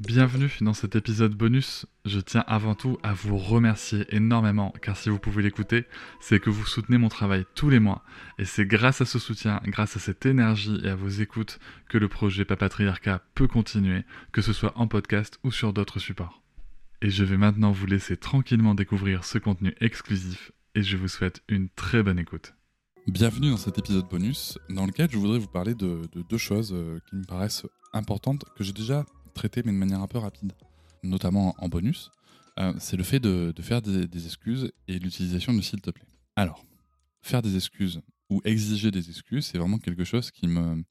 Bienvenue dans cet épisode bonus. Je tiens avant tout à vous remercier énormément car si vous pouvez l'écouter, c'est que vous soutenez mon travail tous les mois et c'est grâce à ce soutien, grâce à cette énergie et à vos écoutes que le projet Papatriarcat peut continuer, que ce soit en podcast ou sur d'autres supports. Et je vais maintenant vous laisser tranquillement découvrir ce contenu exclusif et je vous souhaite une très bonne écoute. Bienvenue dans cet épisode bonus dans lequel je voudrais vous parler de, de deux choses euh, qui me paraissent importantes que j'ai déjà traité, mais de manière un peu rapide, notamment en bonus, euh, c'est le fait de, faire des, excuses et l'utilisation de s'il te plaît. Alors, faire des excuses ou exiger des excuses, c'est vraiment quelque chose qui me,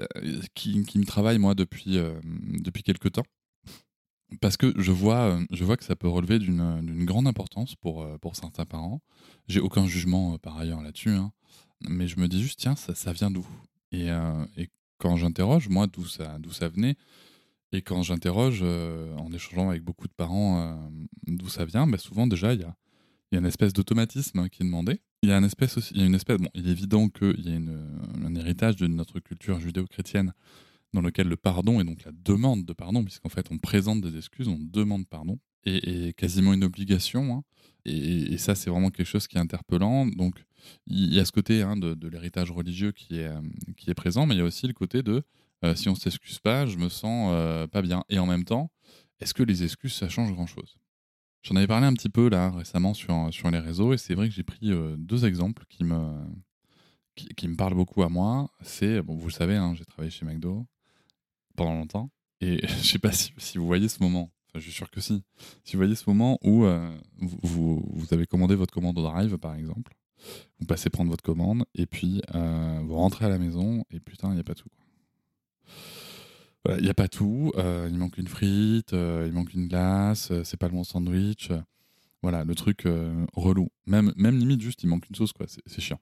euh, qui, me travaille moi depuis, euh, depuis quelques temps. Parce que je vois, je vois que ça peut relever d'une grande importance pour, pour certains parents. J'ai aucun jugement par ailleurs là-dessus, hein. mais je me dis juste, tiens, ça, ça vient d'où? Et, et, quand j'interroge, moi, d'où ça, ça venait, et quand j'interroge, euh, en échangeant avec beaucoup de parents euh, d'où ça vient, bah souvent déjà, il y a, une espèce d'automatisme qui est demandé. Il y a une espèce bon, il est évident qu'il y a un héritage de notre culture judéo-chrétienne dans lequel le pardon est donc la demande de pardon, puisqu'en fait on présente des excuses, on demande pardon, et, quasiment une obligation. Hein. Et, ça, c'est vraiment quelque chose qui est interpellant. Donc, il y a ce côté hein, de, l'héritage religieux est, euh, qui est présent, mais il y a aussi le côté de euh, si on s'excuse pas, je me sens euh, pas bien. Et en même temps, est-ce que les excuses, ça change grand-chose? J'en avais parlé un petit peu là récemment sur, sur les réseaux, et c'est vrai que j'ai pris euh, deux exemples qui me, qui, me parlent beaucoup à moi. C'est, bon, vous le savez, hein, j'ai travaillé chez McDo pendant longtemps, et je sais pas si, si, vous voyez ce moment. Enfin, je suis sûr que si. Si vous voyez ce moment où vous, vous, avez commandé votre commande au drive, par exemple, vous passez prendre votre commande, et puis vous rentrez à la maison, et putain, il n'y a pas tout. Il n'y a pas tout. Euh, il manque une frite, euh, il manque une glace, euh, c'est pas le bon sandwich. voilà, le truc relou. Même, même limite, juste, il manque une sauce, quoi. C'est chiant.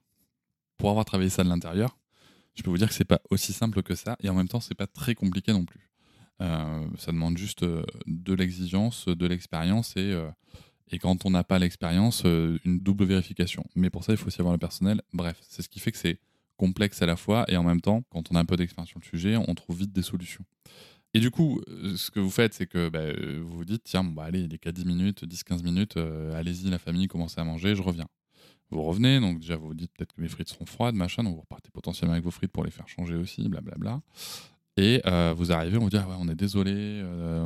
Pour avoir travaillé ça de l'intérieur, je peux vous dire que c'est pas aussi simple que ça. Et en même temps, c'est pas très compliqué non plus. ça demande juste de l'exigence, de l'expérience et, et quand on n'a pas l'expérience, une double vérification. Mais pour ça, il faut aussi avoir le personnel. Bref, c'est ce qui fait que c'est complexe à la fois et en même temps, quand on a un peu d'expérience sur le sujet, on trouve vite des solutions. Et du coup, euh, ce que vous faites, c'est que bah, euh, vous vous dites, tiens, bon, bah, allez, il est qu'à 10 minutes, 10-15 minutes, euh, allez-y, la famille, commencez à manger, je reviens. Vous revenez, donc déjà vous vous dites peut-être que mes frites seront froides, machin, donc vous repartez potentiellement avec vos frites pour les faire changer aussi, blablabla. Et vous arrivez, on vous dit, ah ouais, on est désolé,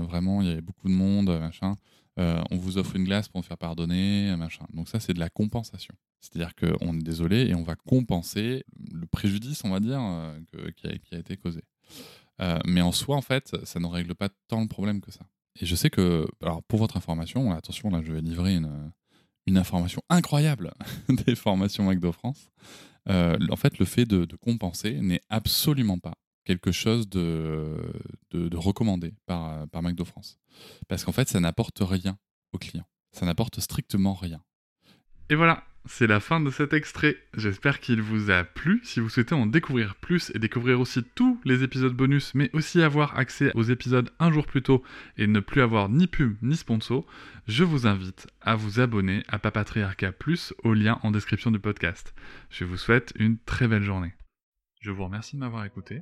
vraiment, il y avait beaucoup de monde, machin. On vous offre une glace pour me faire pardonner, machin. Donc ça, c'est de la compensation. C'est-à-dire qu'on est désolé et on va compenser le préjudice, on va dire, euh, qui, a, été causé. Euh, mais en soi, en fait, ça ne règle pas tant le problème que ça. Et je sais que, alors pour votre information, attention, là, je vais livrer une, une information incroyable des formations McDo France. Euh, en fait, le fait de, compenser n'est absolument pas quelque chose de, recommandé par, par McDo France. Parce qu'en fait, ça n'apporte rien au client. Ça n'apporte strictement rien. Et voilà, c'est la fin de cet extrait. J'espère qu'il vous a plu. Si vous souhaitez en découvrir plus et découvrir aussi tous les épisodes bonus, mais aussi avoir accès aux épisodes un jour plus tôt et ne plus avoir ni pub ni sponsor, je vous invite à vous abonner à Papatriarca Plus au lien en description du podcast. Je vous souhaite une très belle journée. Je vous remercie de m'avoir écouté.